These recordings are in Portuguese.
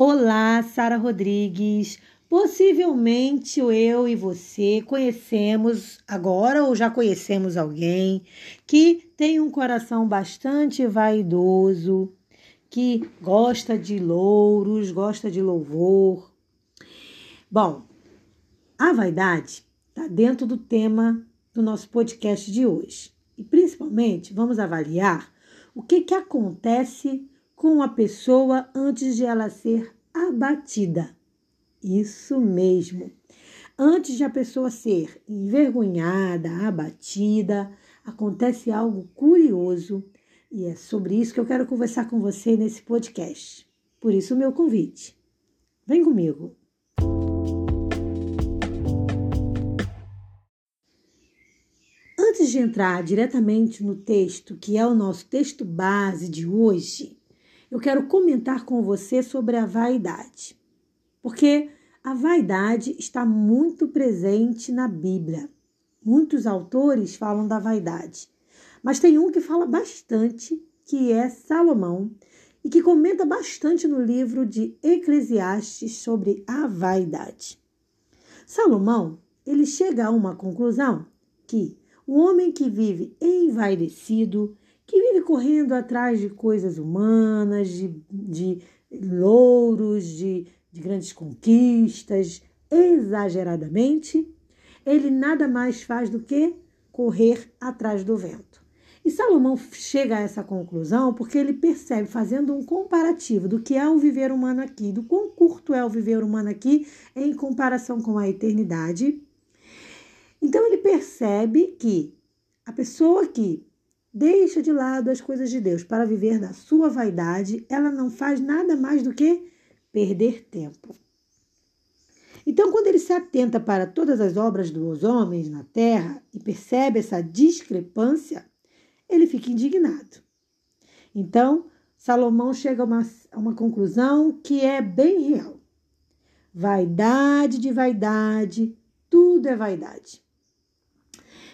Olá, Sara Rodrigues. Possivelmente eu e você conhecemos agora ou já conhecemos alguém que tem um coração bastante vaidoso, que gosta de louros, gosta de louvor. Bom, a vaidade está dentro do tema do nosso podcast de hoje. E principalmente vamos avaliar o que, que acontece com a pessoa antes de ela ser abatida. Isso mesmo. Antes de a pessoa ser envergonhada, abatida, acontece algo curioso e é sobre isso que eu quero conversar com você nesse podcast. Por isso, o meu convite. Vem comigo. Antes de entrar diretamente no texto, que é o nosso texto base de hoje, eu quero comentar com você sobre a vaidade. Porque a vaidade está muito presente na Bíblia. Muitos autores falam da vaidade, mas tem um que fala bastante, que é Salomão, e que comenta bastante no livro de Eclesiastes sobre a vaidade. Salomão, ele chega a uma conclusão que o homem que vive envaidecido, que vive correndo atrás de coisas humanas, de, de louros, de, de grandes conquistas, exageradamente, ele nada mais faz do que correr atrás do vento. E Salomão chega a essa conclusão porque ele percebe, fazendo um comparativo do que é o viver humano aqui, do quão curto é o viver humano aqui em comparação com a eternidade. Então ele percebe que a pessoa que deixa de lado as coisas de Deus para viver da sua vaidade, ela não faz nada mais do que perder tempo. Então, quando ele se atenta para todas as obras dos homens na terra e percebe essa discrepância, ele fica indignado. Então, Salomão chega a uma, a uma conclusão que é bem real. Vaidade de vaidade, tudo é vaidade.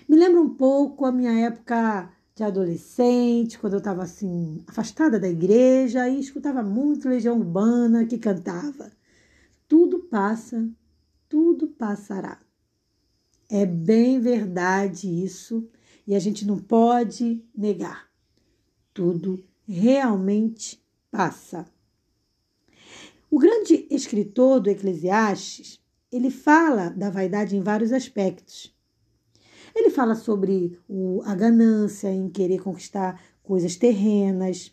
Me lembra um pouco a minha época de adolescente, quando eu estava assim, afastada da igreja e escutava muito Legião Urbana que cantava. Tudo passa, tudo passará. É bem verdade isso e a gente não pode negar. Tudo realmente passa. O grande escritor do Eclesiastes, ele fala da vaidade em vários aspectos. Ele fala sobre o, a ganância em querer conquistar coisas terrenas.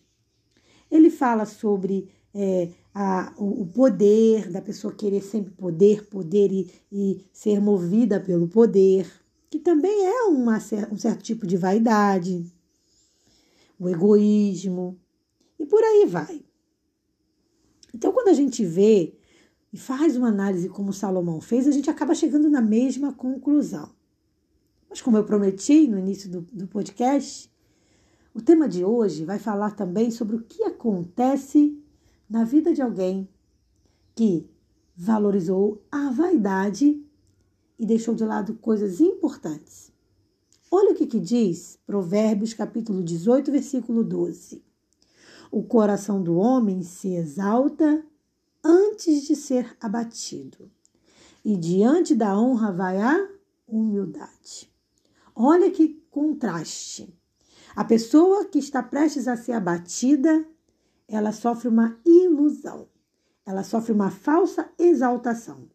Ele fala sobre é, a, o, poder da pessoa querer sempre poder, poder e, e ser movida pelo poder, que também é uma, um certo tipo de vaidade, o egoísmo, e por aí vai. Então, quando a gente vê e faz uma análise como Salomão fez, a gente acaba chegando na mesma conclusão. Mas, como eu prometi no início do, do podcast, o tema de hoje vai falar também sobre o que acontece na vida de alguém que valorizou a vaidade e deixou de lado coisas importantes. Olha o que, que diz Provérbios capítulo 18, versículo 12. O coração do homem se exalta antes de ser abatido, e diante da honra vai a humildade. Olha que contraste. A pessoa que está prestes a ser abatida, ela sofre uma ilusão. Ela sofre uma falsa exaltação.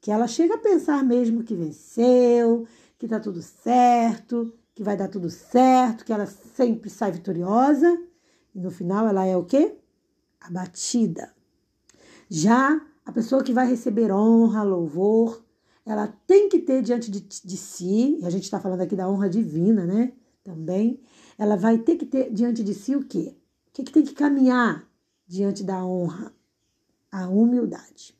Que ela chega a pensar mesmo que venceu, que está tudo certo, que vai dar tudo certo, que ela sempre sai vitoriosa. E no final ela é o quê? Abatida. Já a pessoa que vai receber honra, louvor, ela tem que ter diante de, de si, e a gente está falando aqui da honra divina, né? Também, ela vai ter que ter diante de si o quê? O que, que tem que caminhar diante da honra? A humildade.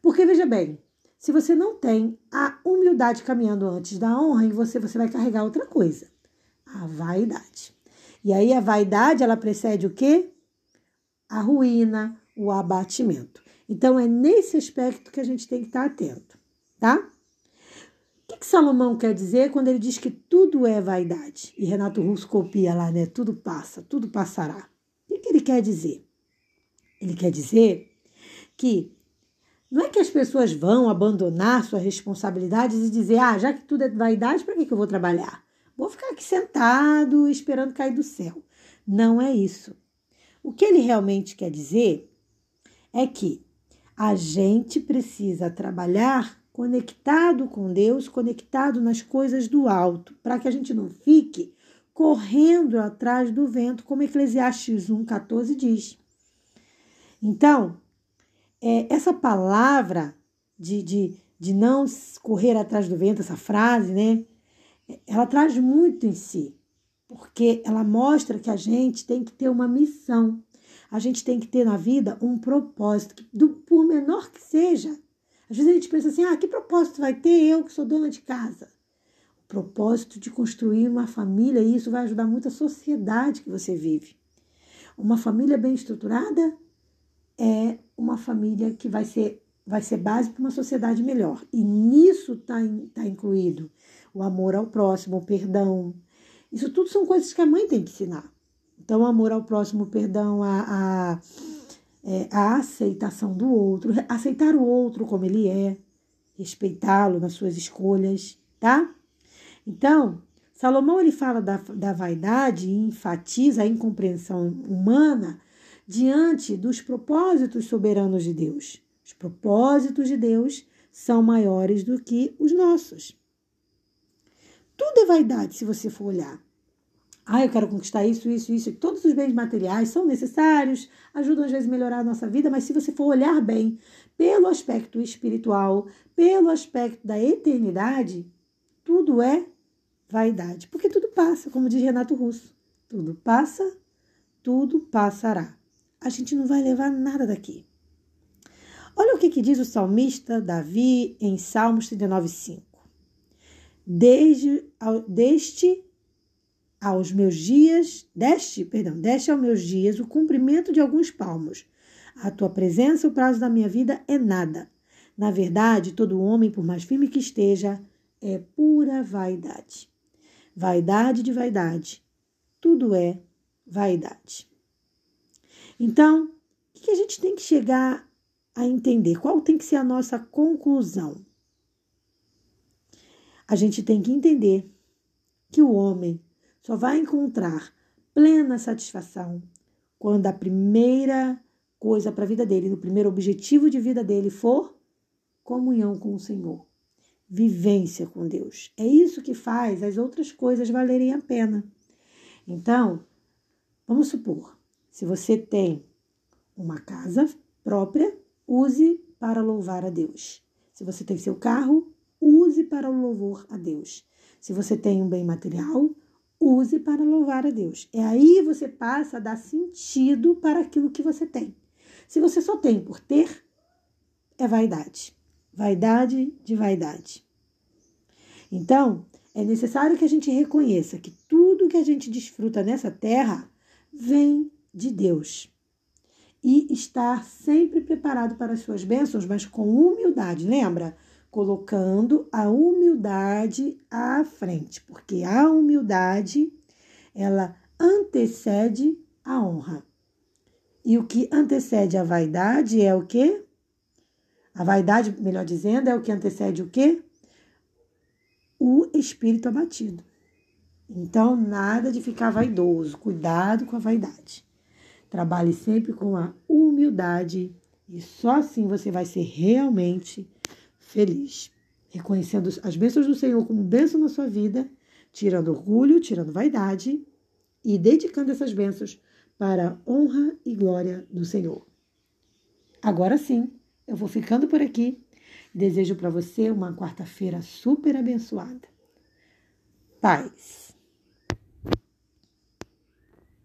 Porque veja bem, se você não tem a humildade caminhando antes da honra, em você você vai carregar outra coisa, a vaidade. E aí a vaidade, ela precede o quê? A ruína, o abatimento. Então é nesse aspecto que a gente tem que estar atento tá? O que, que Salomão quer dizer quando ele diz que tudo é vaidade? E Renato Russo copia lá, né? Tudo passa, tudo passará. O que, que ele quer dizer? Ele quer dizer que não é que as pessoas vão abandonar suas responsabilidades e dizer, ah, já que tudo é vaidade, para que, que eu vou trabalhar? Vou ficar aqui sentado esperando cair do céu. Não é isso. O que ele realmente quer dizer é que a gente precisa trabalhar conectado com Deus, conectado nas coisas do alto, para que a gente não fique correndo atrás do vento, como Eclesiastes 1,14 diz. Então, é, essa palavra de, de, de não correr atrás do vento, essa frase, né? Ela traz muito em si, porque ela mostra que a gente tem que ter uma missão. A gente tem que ter na vida um propósito, do, por menor que seja. Às vezes a gente pensa assim: ah, que propósito vai ter eu que sou dona de casa? O propósito de construir uma família, e isso vai ajudar muito a sociedade que você vive. Uma família bem estruturada é uma família que vai ser, vai ser base para uma sociedade melhor. E nisso está tá incluído o amor ao próximo, o perdão. Isso tudo são coisas que a mãe tem que ensinar. Então, o amor ao próximo, o perdão, a, a, é, a aceitação do outro, aceitar o outro como ele é, respeitá-lo nas suas escolhas, tá? Então, Salomão ele fala da, da vaidade e enfatiza a incompreensão humana diante dos propósitos soberanos de Deus. Os propósitos de Deus são maiores do que os nossos. Tudo é vaidade se você for olhar. Ah, eu quero conquistar isso, isso, isso. Todos os bens materiais são necessários, ajudam às vezes a melhorar a nossa vida, mas se você for olhar bem pelo aspecto espiritual, pelo aspecto da eternidade, tudo é vaidade. Porque tudo passa, como diz Renato Russo. Tudo passa, tudo passará a gente não vai levar nada daqui. Olha o que, que diz o salmista Davi em Salmos 39,5. Desde, deste aos meus dias, deste, perdão, deste aos meus dias o cumprimento de alguns palmos. A tua presença, o prazo da minha vida é nada. Na verdade, todo homem, por mais firme que esteja, é pura vaidade. Vaidade de vaidade. Tudo é vaidade. Então, o que a gente tem que chegar a entender? Qual tem que ser a nossa conclusão? A gente tem que entender que o homem só vai encontrar plena satisfação quando a primeira coisa para a vida dele, o primeiro objetivo de vida dele for comunhão com o Senhor, vivência com Deus. É isso que faz as outras coisas valerem a pena. Então, vamos supor, se você tem uma casa própria, use para louvar a Deus. Se você tem seu carro, use para o louvor a Deus. Se você tem um bem material, use para louvar a Deus. É aí você passa a dar sentido para aquilo que você tem. Se você só tem por ter, é vaidade. Vaidade de vaidade. Então, é necessário que a gente reconheça que tudo que a gente desfruta nessa terra vem de Deus. E estar sempre preparado para as suas bênçãos, mas com humildade, lembra? Colocando a humildade à frente, porque a humildade ela antecede a honra. E o que antecede a vaidade é o quê? A vaidade, melhor dizendo, é o que antecede o quê? O espírito abatido. Então, nada de ficar vaidoso, cuidado com a vaidade. Trabalhe sempre com a humildade e só assim você vai ser realmente feliz. Reconhecendo as bênçãos do Senhor como bênção na sua vida, tirando orgulho, tirando vaidade e dedicando essas bênçãos para a honra e glória do Senhor. Agora sim, eu vou ficando por aqui. Desejo para você uma quarta-feira super abençoada. Paz.